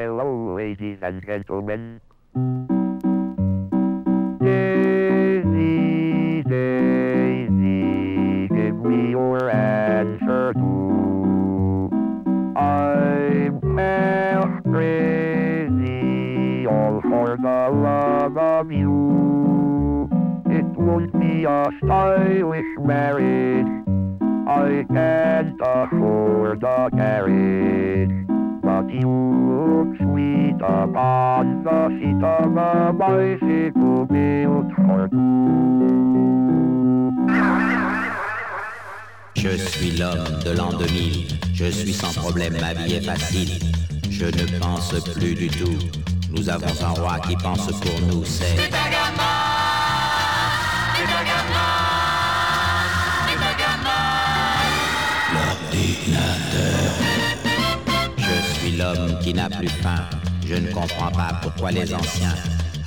Hello, ladies and gentlemen. Daisy, Daisy, give me your answer. I'm half crazy, all for the love of you. It won't be a stylish marriage. I can't afford a carriage. But you two. Je suis l'homme de l'an 2000, je suis sans problème, ma vie est facile. Je ne pense plus du tout. Nous avons un roi qui pense pour nous, c'est... l'homme qui n'a plus faim. Je ne comprends pas pourquoi les anciens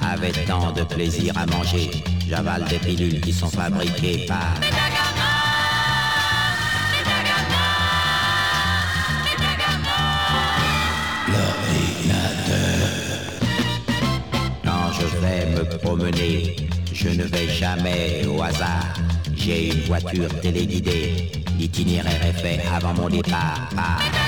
avaient tant de plaisir à manger. J'avale des pilules qui sont fabriquées par... Quand je vais me promener, je ne vais jamais au hasard. J'ai une voiture téléguidée. L'itinéraire est fait avant mon départ. Ah.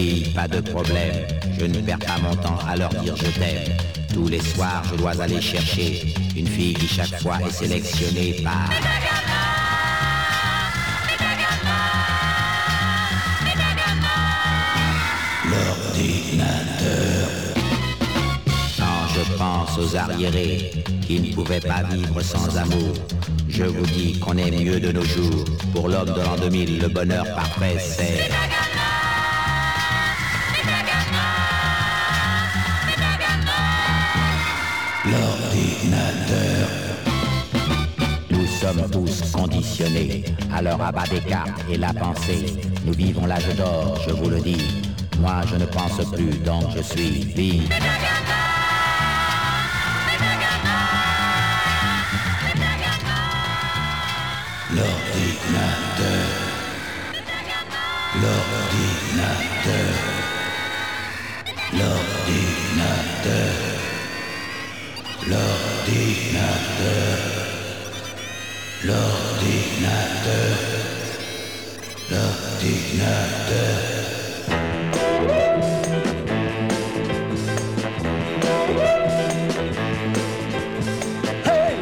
Filles, pas de problème. Je ne perds pas mon temps à leur dire je t'aime. Tous les soirs, je dois aller chercher une fille qui chaque fois est sélectionnée par... Quand je pense aux arriérés qui ne pouvaient pas vivre sans amour, je vous dis qu'on est mieux de nos jours. Pour l'homme de l'an 2000, le bonheur parfait, c'est... tous conditionnés à leur abat des cartes et la pensée. Nous vivons l'âge d'or, je vous le dis. Moi, je ne pense plus, donc je suis vide. Hey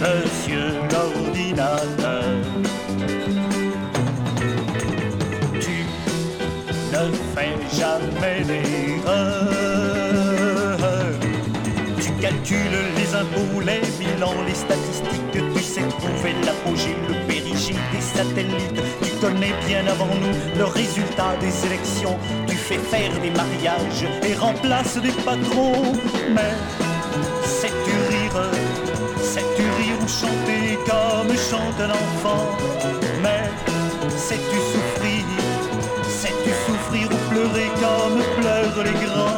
Monsieur l'ordinateur Tu ne fais jamais d'erreur Tu calcules les impôts, les bilans, les statistiques Trouver l'apogée, le périgée des satellites Tu connais bien avant nous. Le résultat des élections Tu fais faire des mariages et remplaces des patrons. Mais sais-tu rire? Sais-tu rire ou chanter comme chante un enfant Mais sais-tu souffrir? Sais-tu souffrir ou pleurer comme pleurent les grands?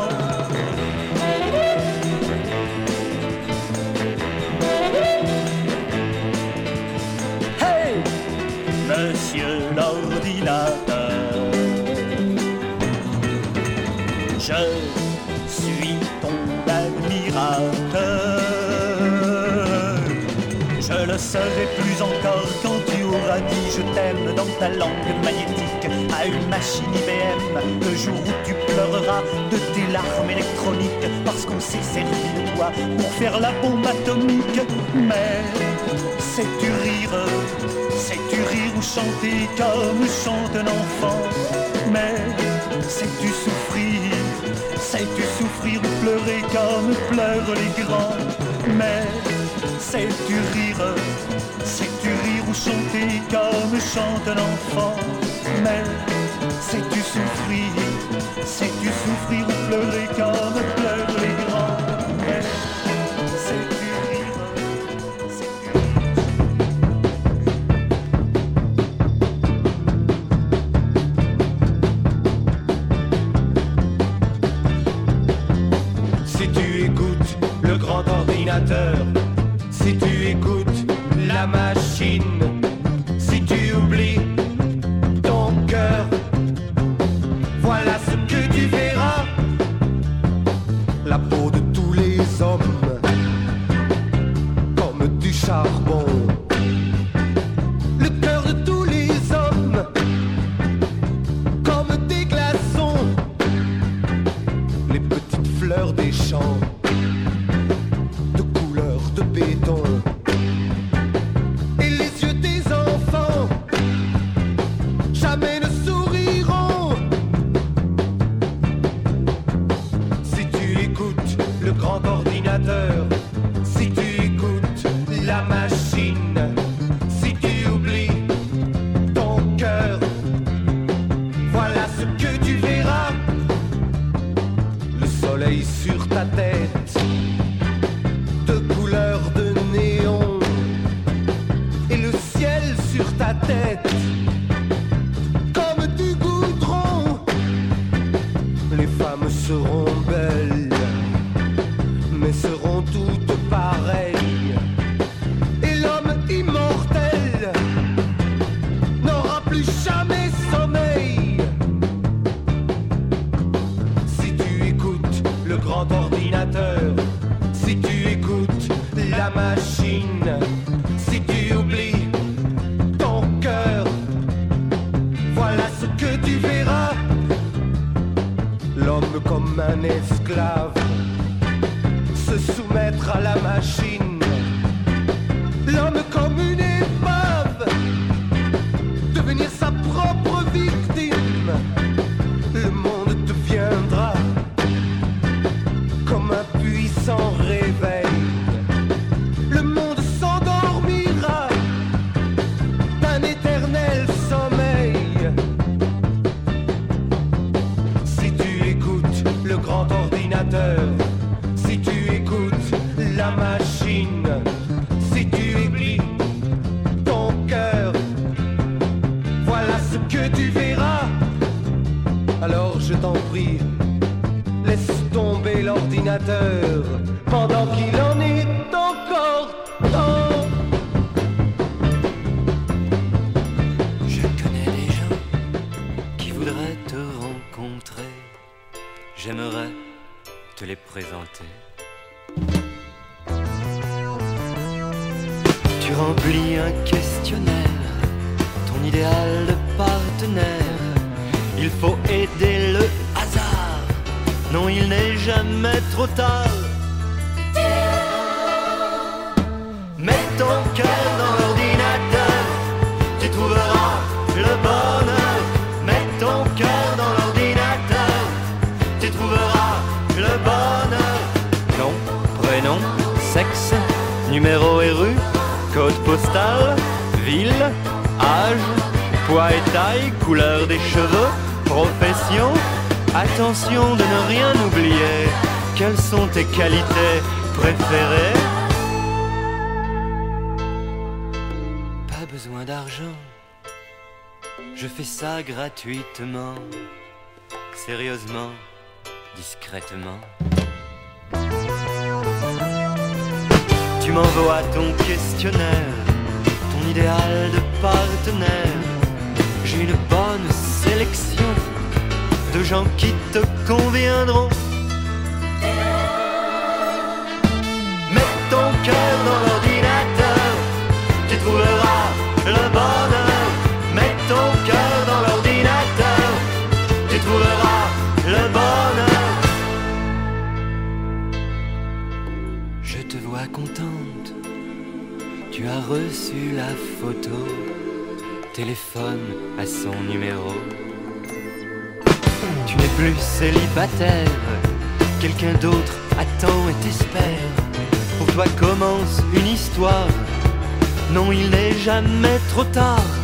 Ta langue magnétique à une machine IBM. Le jour où tu pleureras de tes larmes électroniques parce qu'on s'est servi de toi pour faire la bombe atomique. Mais sais-tu rire? Sais-tu rire ou chanter comme chante un enfant? Mais sais-tu souffrir? Sais-tu souffrir ou pleurer comme pleurent les grands? Mais sais-tu rire? Rire ou chanter comme chante un enfant Mais sais-tu souffrir? Sais-tu souffrir ou pleurer comme tu verras. Alors je t'en prie, laisse tomber l'ordinateur pendant qu'il en est encore temps. Je connais des gens qui voudraient te rencontrer. J'aimerais te les présenter. Tu remplis un questionnaire, ton idéal Il faut aider le hasard. Non, il n'est jamais trop tard. Mets ton cœur dans l'ordinateur, tu trouveras le bonheur. Mets ton cœur dans l'ordinateur, tu trouveras le bonheur. Nom, prénom, sexe, numéro et rue, code postal, ville, âge, poids et taille, couleur des cheveux, profession. Attention de ne rien oublier. Quelles sont tes qualités préférées? Pas besoin d'argent. Je fais ça gratuitement, sérieusement, discrètement. Tu m'envoies ton questionnaire, ton idéal de partenaire. J'ai une bonne sélection de gens qui te conviendront. Mets ton cœur dans l'ordinateur, tu trouveras le bonheur. Mets ton cœur dans l'ordinateur, tu trouveras le bonheur. Je te vois contente, tu as reçu la photo. Téléphone à son numéro. Tu n'es plus célibataire, quelqu'un d'autre attend et t'espère. Pour toi commence une histoire, non il n'est jamais trop tard.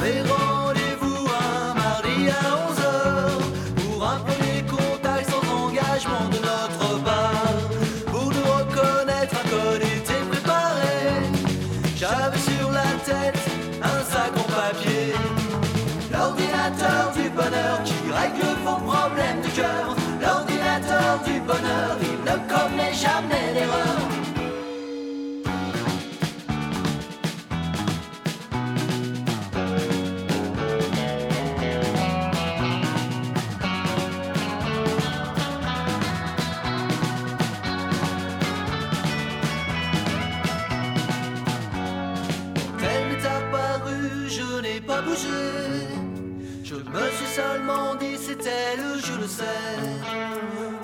Rendez-vous un mardi à 11h pour un premier contact sans engagement de notre part. Pour nous reconnaître, un code était préparé. J'avais sur la tête un sac en papier. L'ordinateur du bonheur qui règle vos problèmes du cœur. L'ordinateur du bonheur, il ne commet jamais d'erreur. tel, je le sais.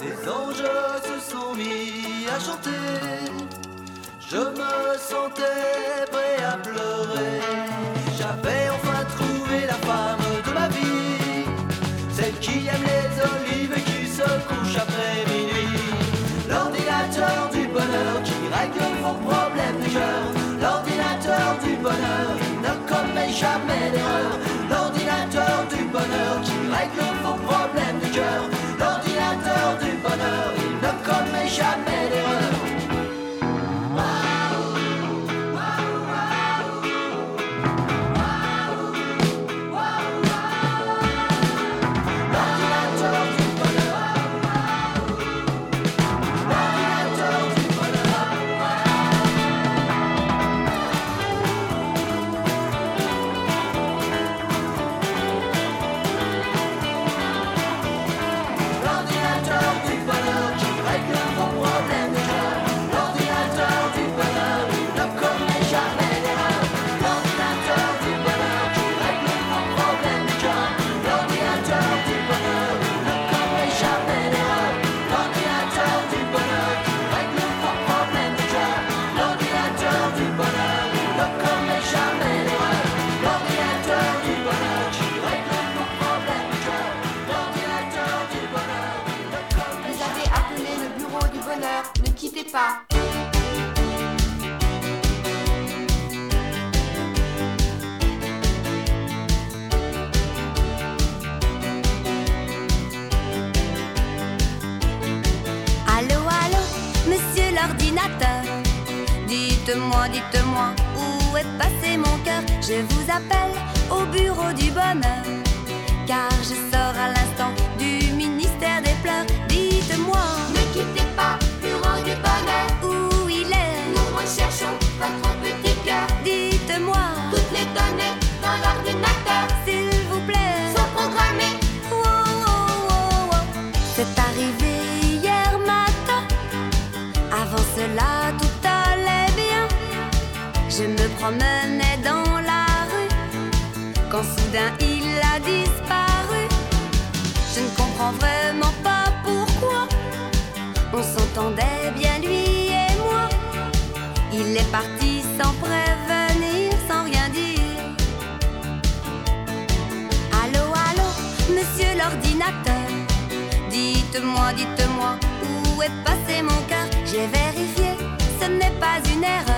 Des anges se sont mis à chanter. Je me sentais prêt à pleurer. J'avais enfin trouvé la femme de ma vie, celle qui aime les olives et qui se couche après minuit. L'ordinateur du bonheur qui règle vos problèmes de cœur. L'ordinateur du bonheur qui ne commet jamais d'erreur qui règle vos problèmes de cœur. L'ordinateur du bonheur, il ne commet jamais. dites-moi, dites-moi, où est passé mon cœur? J'ai vérifié, ce n'est pas une erreur.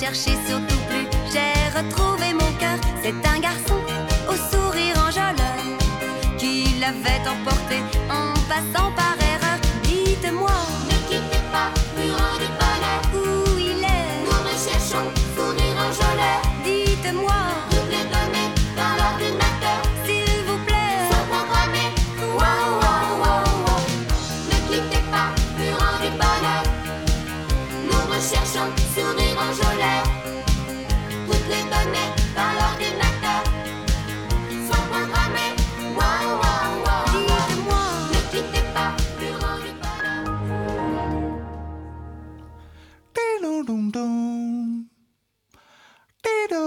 chercher surtout plus. J'ai retrouvé mon cœur, c'est un garçon au sourire enjôleur qui l'avait emporté en passant par.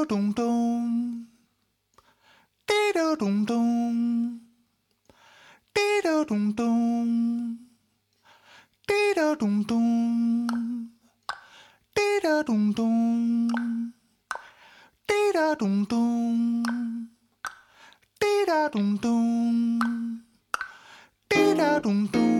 do dum dum. Dee do dum dum. Dee do dum dum. Dee do dum dum. Dee do dum dum. Dee da dum dum. Dee da dum dum. Dee da dum dum.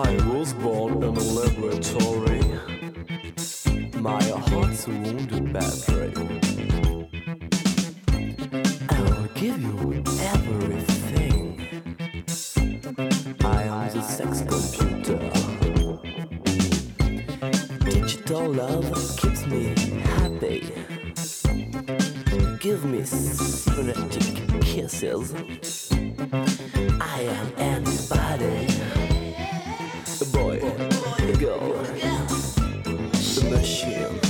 I was born in a laboratory. My heart's a wounded battery. I will give you everything. I am the sex computer. Digital love keeps me happy. Give me synthetic kisses. I am anybody go. Zobaczyłem.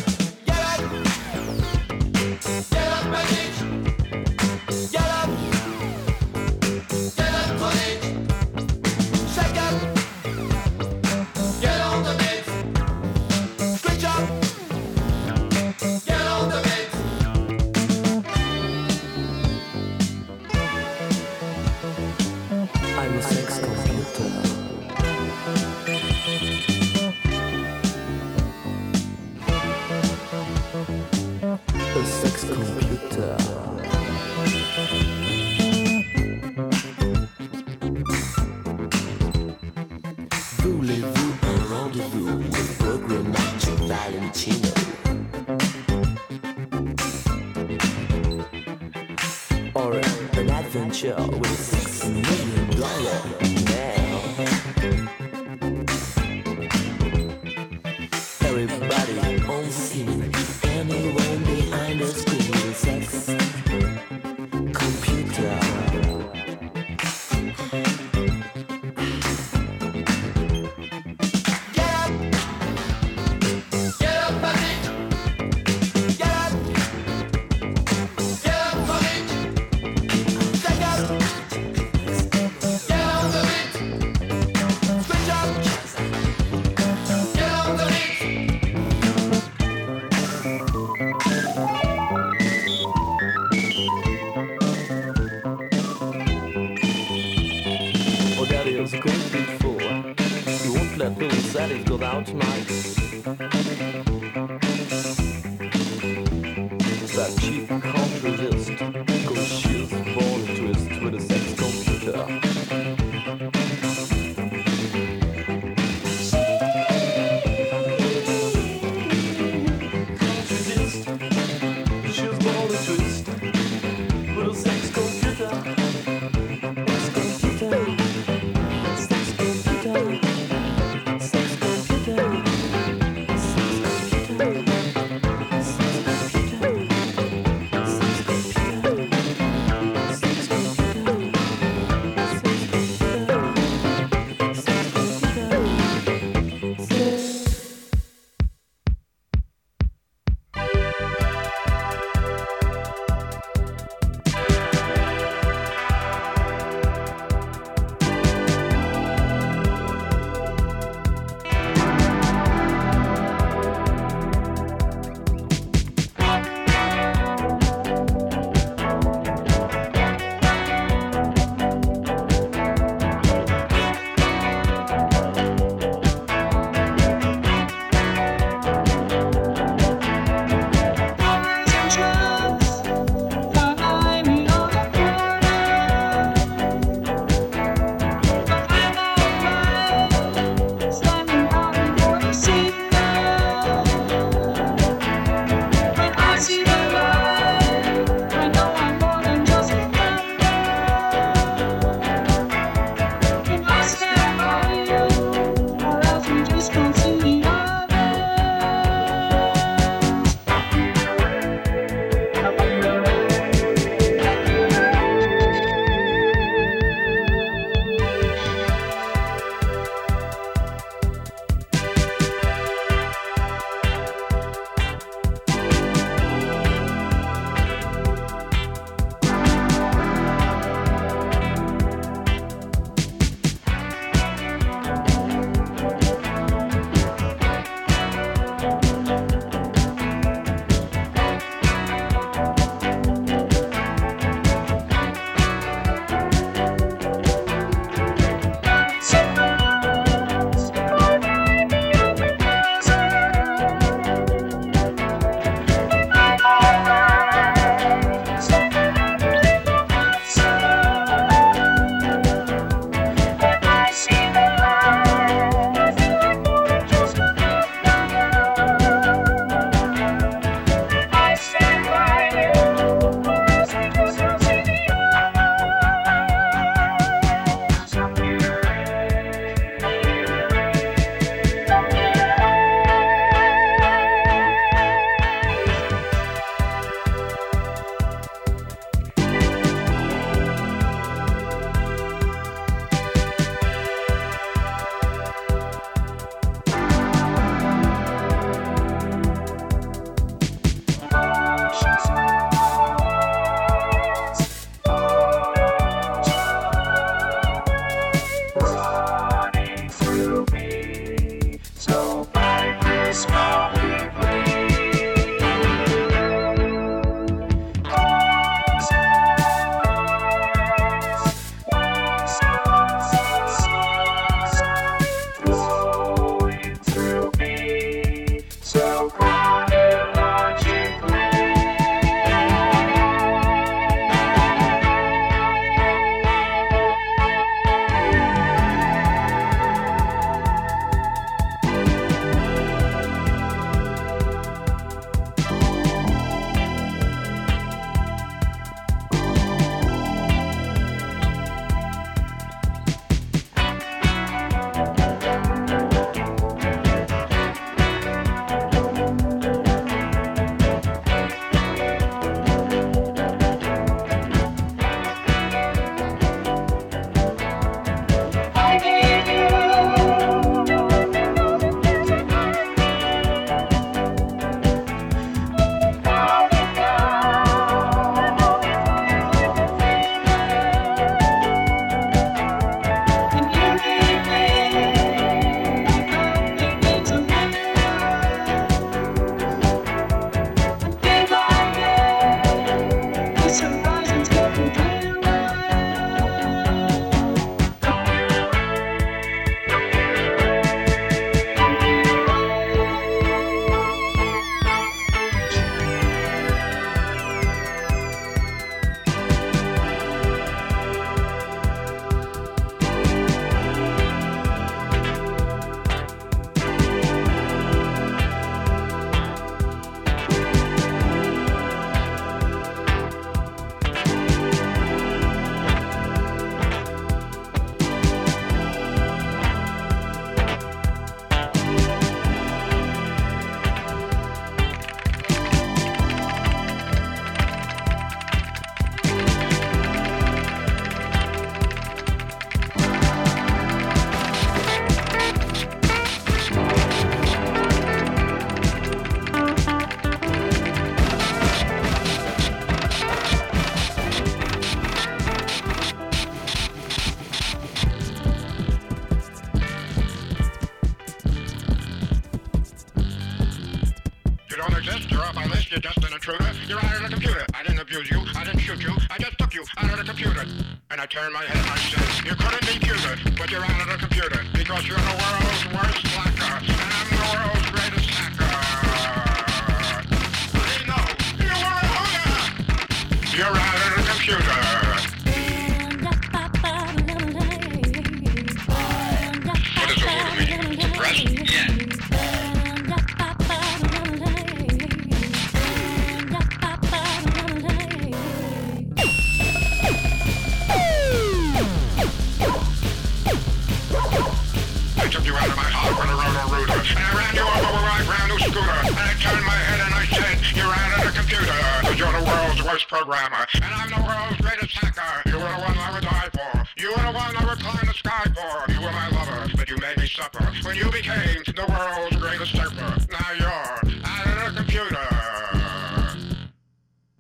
Programmer, and I'm the world's greatest hacker. You were the one I would die for. You were the one I would climb the sky for. You were my lover, but you made me suffer when you became the world's greatest surfer. Now you're out of the computer.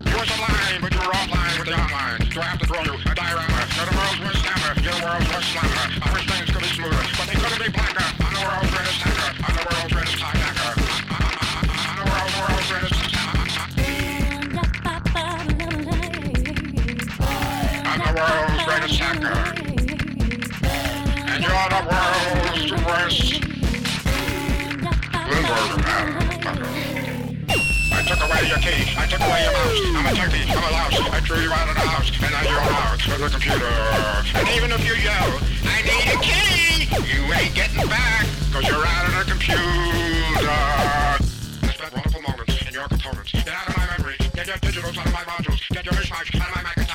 You were sublime, but you were offline with the online. Do I have to throw you a diorama? You're the world's worst slammer. You're the world's worst slammer. I wish things could be smoother, but they couldn't be blacker. World's greatest hacker. And you're the world's worst. Limburger, man. I took away your key, I took away your mouse. I'm a turkey, I'm a louse. I threw you out of the house, and now you're out of the computer. And even if you yell, I need a key, you ain't getting back, cause you're out of the computer. I spent wonderful moments in your components. Get out of my memory, get your digitals out of my modules, get your mishmash out of my hit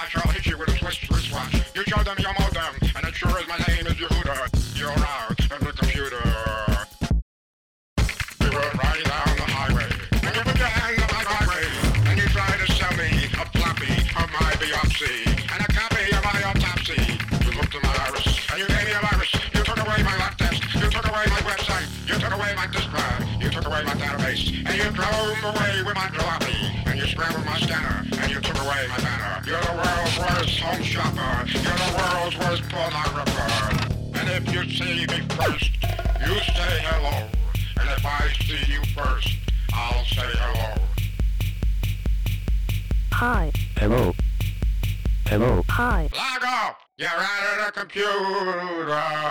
you with a wristwatch. You them your modem, took away my database, and you drove away with my jalopy, and you scrambled my scanner, and you took away my banner. You're the world's worst home shopper, you're the world's worst pornographer. And if you see me first, you say hello. And if I see you first, I'll say hello. Hi. Hello. Hello. Hi. Log off! You're out of the computer!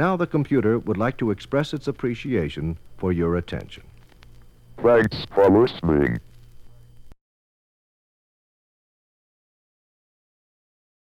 now the computer would like to express its appreciation for your attention. Thanks for listening.